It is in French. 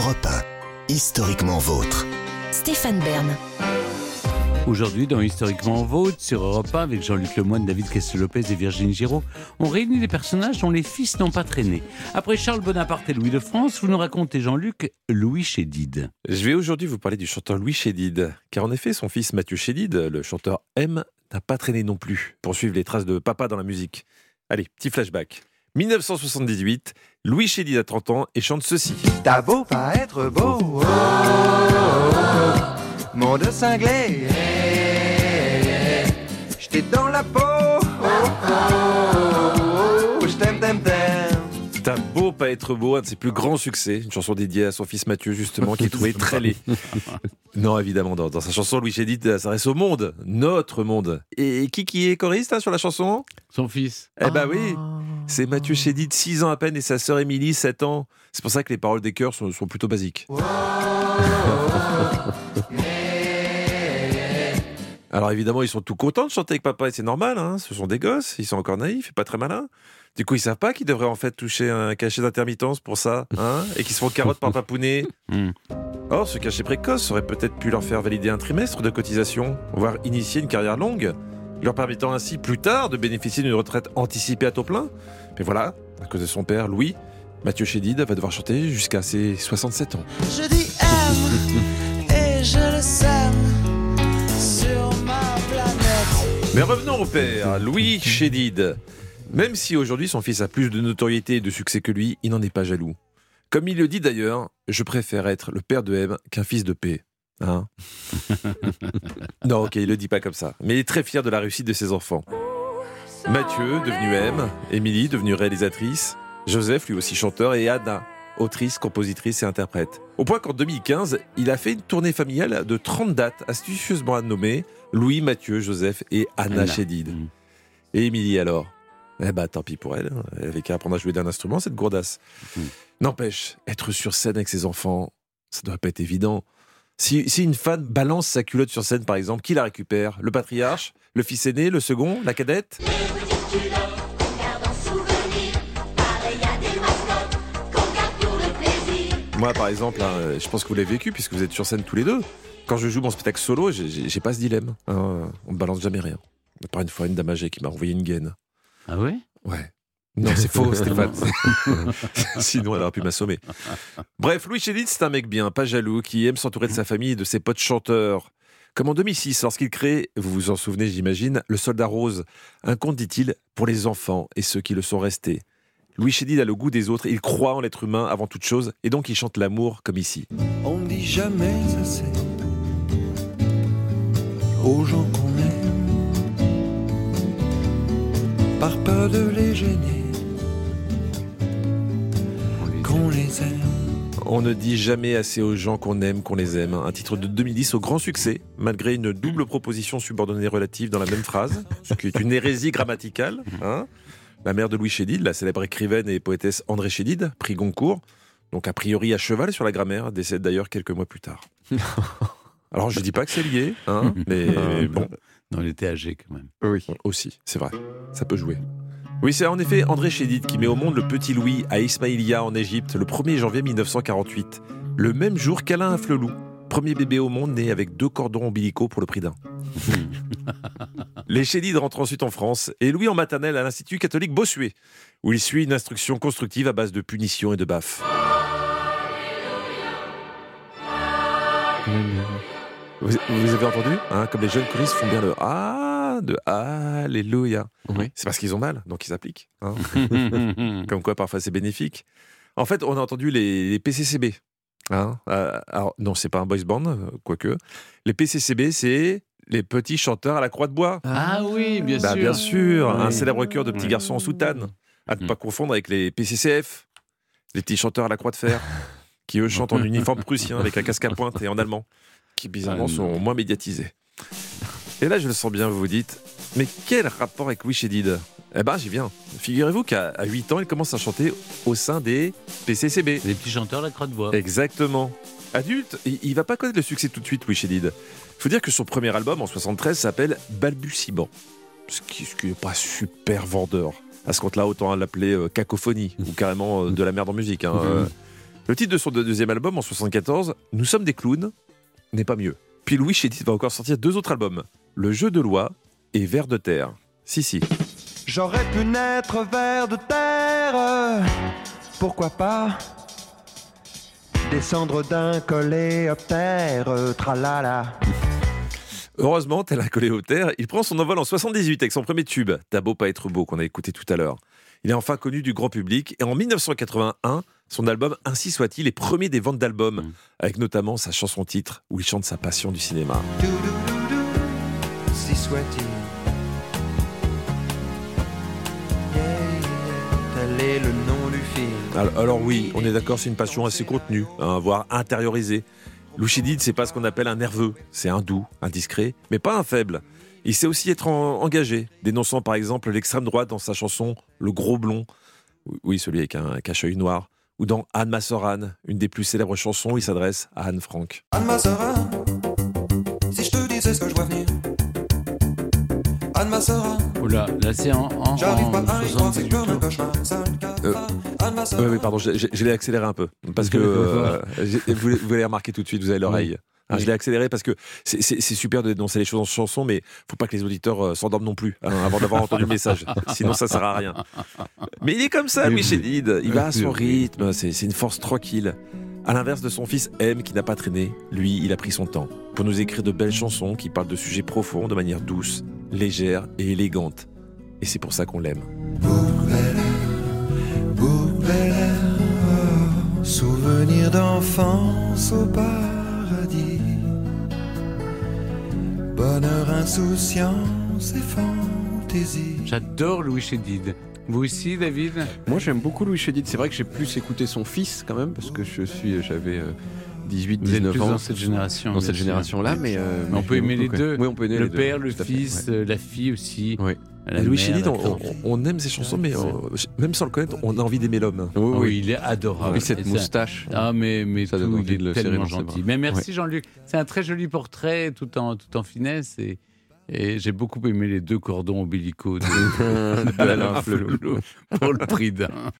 Europe 1, historiquement vôtre. Stéphane Bern. Aujourd'hui, dans Historiquement Vôtre, sur Europe 1, avec Jean-Luc Lemoyne, David Castel-Lopez et Virginie Giraud, on réunit des personnages dont les fils n'ont pas traîné. Après Charles Bonaparte et Louis de France, vous nous racontez, Jean-Luc, Louis Chédid. Je vais aujourd'hui vous parler du chanteur Louis Chédid, car en effet, son fils Mathieu Chédid, le chanteur M, n'a pas traîné non plus pour suivre les traces de papa dans la musique. Allez, petit flashback. 1978, Louis Chédid a 30 ans et chante ceci. T'as beau pas être beau, oh, oh, oh, monde cinglé, j'étais dans la peau, oh, oh, je t'aime, t'aime, t'aime. T'as beau pas être beau, un de ses plus grands succès, une chanson dédiée à son fils Mathieu justement, qui est trouvé très laid. Non, évidemment, dans, dans sa chanson, Louis Chédid s'adresse au monde, notre monde. Et qui qui est choriste hein, sur la chanson? Son fils. Eh ben oui, c'est Mathieu Chédid, 6 ans à peine, et sa sœur Émilie, 7 ans. C'est pour ça que les paroles des chœurs sont, sont plutôt basiques. Alors évidemment, ils sont tout contents de chanter avec papa, et c'est normal, hein, ce sont des gosses, ils sont encore naïfs et pas très malins. Du coup, ils savent pas qu'ils devraient en fait toucher un cachet d'intermittence pour ça, hein, et qu'ils se font carotte par papounet. Hmm. Or, ce cachet précoce aurait peut-être pu leur faire valider un trimestre de cotisation, voire initier une carrière longue, leur permettant ainsi plus tard de bénéficier d'une retraite anticipée à taux plein. Mais voilà, à cause de son père, Louis, Mathieu Chédid va devoir chanter jusqu'à ses 67 ans. Je dis Mais revenons au père, Louis Chédid. Même si aujourd'hui son fils a plus de notoriété et de succès que lui, il n'en est pas jaloux. Comme il le dit d'ailleurs, je préfère être le père de M qu'un fils de P. Hein non, ok, il le dit pas comme ça. Mais il est très fier de la réussite de ses enfants. Mathieu, devenu M, Émilie, devenue réalisatrice, Joseph, lui aussi chanteur, et Anna, autrice, compositrice et interprète. Au point qu'en 2015, il a fait une tournée familiale de 30 dates astucieusement nommées Louis, Mathieu, Joseph et Anna, Anna. Chédid. Mm. Et Émilie alors? Eh bah tant pis pour elle, hein. elle avait qu'à apprendre à jouer d'un instrument, cette gourdasse. Mm. N'empêche, être sur scène avec ses enfants, ça doit pas être évident. Si, si une fan balance sa culotte sur scène, par exemple, qui la récupère? Le patriarche? Le fils aîné? Le second? La cadette? Moi, par exemple, hein, je pense que vous l'avez vécu puisque vous êtes sur scène tous les deux. Quand je joue mon spectacle solo, j'ai- pas ce dilemme. hein. On me balance jamais rien. À part une fois une dame âgée qui m'a envoyé une gaine. Ah ouais? Ouais. Non, c'est faux, Stéphane. Sinon, elle aurait pu m'assommer. Bref, Louis Chédid, c'est un mec bien, pas jaloux, qui aime s'entourer de sa famille et de ses potes chanteurs. Comme en 2006, lorsqu'il crée, vous vous en souvenez, j'imagine, Le Soldat Rose, un conte, dit-il, pour les enfants et ceux qui le sont restés. Louis Chédid a le goût des autres, il croit en l'être humain avant toute chose, et donc il chante l'amour comme ici. On ne dit jamais assez aux gens qu'on aime, par peur de les gêner, qu'on les aime. On ne dit jamais assez aux gens qu'on aime, qu'on les aime. Un titre de 2010 au grand succès, malgré une double proposition subordonnée relative dans la même phrase, ce qui est une hérésie grammaticale. hein. La mère de Louis Chédid, la célèbre écrivaine et poétesse André Chédid, prix Goncourt, donc a priori à cheval sur la grammaire, décède d'ailleurs quelques mois plus tard. Alors je dis pas que c'est lié, hein, mais bon, Non, il était âgé quand même. oui, aussi, c'est vrai, ça peut jouer. Oui, c'est en effet André Chédid qui met au monde le petit Louis à Ismaïlia en Égypte le 1er janvier 1948, le même jour qu'Alain Afflelou, premier bébé au monde né avec deux cordons ombilicaux pour le prix d'un. Les Chédid rentrent ensuite en France et Louis en maternelle à l'Institut catholique Bossuet, où il suit une instruction constructive à base de punitions et de baffes. Vous, vous avez entendu hein, Comme les jeunes choristes font bien le Ah de Alléluia. Oui. C'est parce qu'ils ont mal, donc ils appliquent. hein. Comme quoi, parfois, c'est bénéfique. En fait, on a entendu les, les PCCB. Hein Euh, alors, non, c'est pas un boys band, euh, quoique. Les PCCB, c'est les petits chanteurs à la croix de bois. ah oui, bien Bah, sûr. bien sûr, un célèbre chœur de petits Oui. garçons en soutane. À ne Mhm. pas confondre avec les PCCF, les petits chanteurs à la croix de fer, qui eux chantent en uniforme prussien avec un casque à pointe et en allemand, qui bizarrement Ah, sont moins médiatisés. Et là, je le sens bien, vous vous dites, mais quel rapport avec Louis Chédid Eh ben, j'y viens. Figurez-vous qu'à à 8 ans, il commence à chanter au sein des PCCB. Les petits chanteurs, la croix de bois. Exactement. Adulte, il, va pas connaître le succès tout de suite, Louis Chédid. Faut dire que son premier album en 73 s'appelle Balbutiement, ce qui ce qui n'est pas super vendeur. À ce compte-là, autant l'appeler euh, cacophonie ou carrément euh, de la merde en musique. hein. Euh, Le titre de son deuxième album en 74, Nous sommes des clowns, n'est pas mieux. Puis Louis Chédid va encore sortir deux autres albums, Le jeu de loi et Vers de terre. Si, si. J'aurais pu naître vers de terre, pourquoi pas Descendre d'un coléoptère, tralala. Heureusement, tel un coléoptère, il prend son envol en 78 avec son premier tube, T'as beau pas être beau, qu'on a écouté tout à l'heure. Il est enfin connu du grand public et en 1981, son album Ainsi soit-il est premier des ventes d'albums, Mm. avec notamment sa chanson titre où il chante sa passion du cinéma. Dou-dou-dou-dou, si soit-il. Le nom du film. Alors, alors oui, on est d'accord, c'est une passion assez contenue, hein, voire intériorisée. Louchidid, c'est pas ce qu'on appelle un nerveux, c'est un doux, un discret, mais pas un faible. Il sait aussi être en- engagé, dénonçant par exemple l'extrême droite dans sa chanson Le Gros Blond, oui, celui avec un cache-œil noir, ou dans Anne Massoran, une des plus célèbres chansons, il s'adresse à Anne Frank. Anne Massera, si je te disais ce que je vois venir. Anne Oula, là c'est en, en, j'arrive pas à y croire, c'est 78. que je me cauchemar, ça ne casse Euh, Oui, oui, pardon, je, je- je l'ai accéléré un peu, parce que euh, vous, vous allez remarquer tout de suite, vous avez l'oreille. Hein, Je l'ai accéléré parce que c'est- super de dénoncer les choses en chanson, mais faut pas que les auditeurs euh, s'endorment non plus hein, avant d'avoir entendu le message. Sinon, ça sert à rien. Mais il est comme ça, Oui, Louis oui. Chédid. Il va à son rythme. C'est c'est une force tranquille. À l'inverse de son fils M, qui n'a pas traîné, lui, il a pris son temps pour nous écrire de belles chansons qui parlent de sujets profonds de manière douce, légère et élégante. Et c'est pour ça qu'on l'aime. Souvenir d'enfance au paradis. Bonheur, insouciance et fantaisie. J'adore Louis Chédid. Vous aussi, David Moi, j'aime beaucoup Louis Chédid. C'est vrai que j'ai plus écouté son fils quand même, parce que je suis, j'avais euh, 18, Vous êtes 19 plus ans. dans cette génération. dans cette génération-là, mais, euh, Mais on peut aimer les deux. Oui, on peut aimer Le les deux, père, le à fait, fils, ouais. euh, la fille aussi. Oui. La Louis Chédid, on, aime ses chansons, mais euh, même sans le connaître, on a envie d'aimer l'homme. Oui, Ah oui. oui, il est adorable. Et cette moustache. Ah, mais, mais Ça tout, donne il envie est le tellement gentil. Mais merci Jean-Luc. C'est un très joli portrait tout en, tout en finesse. Et, et j'ai beaucoup aimé les deux cordons ombilicaux de, D'Alain Flelou. pour le prix d'un.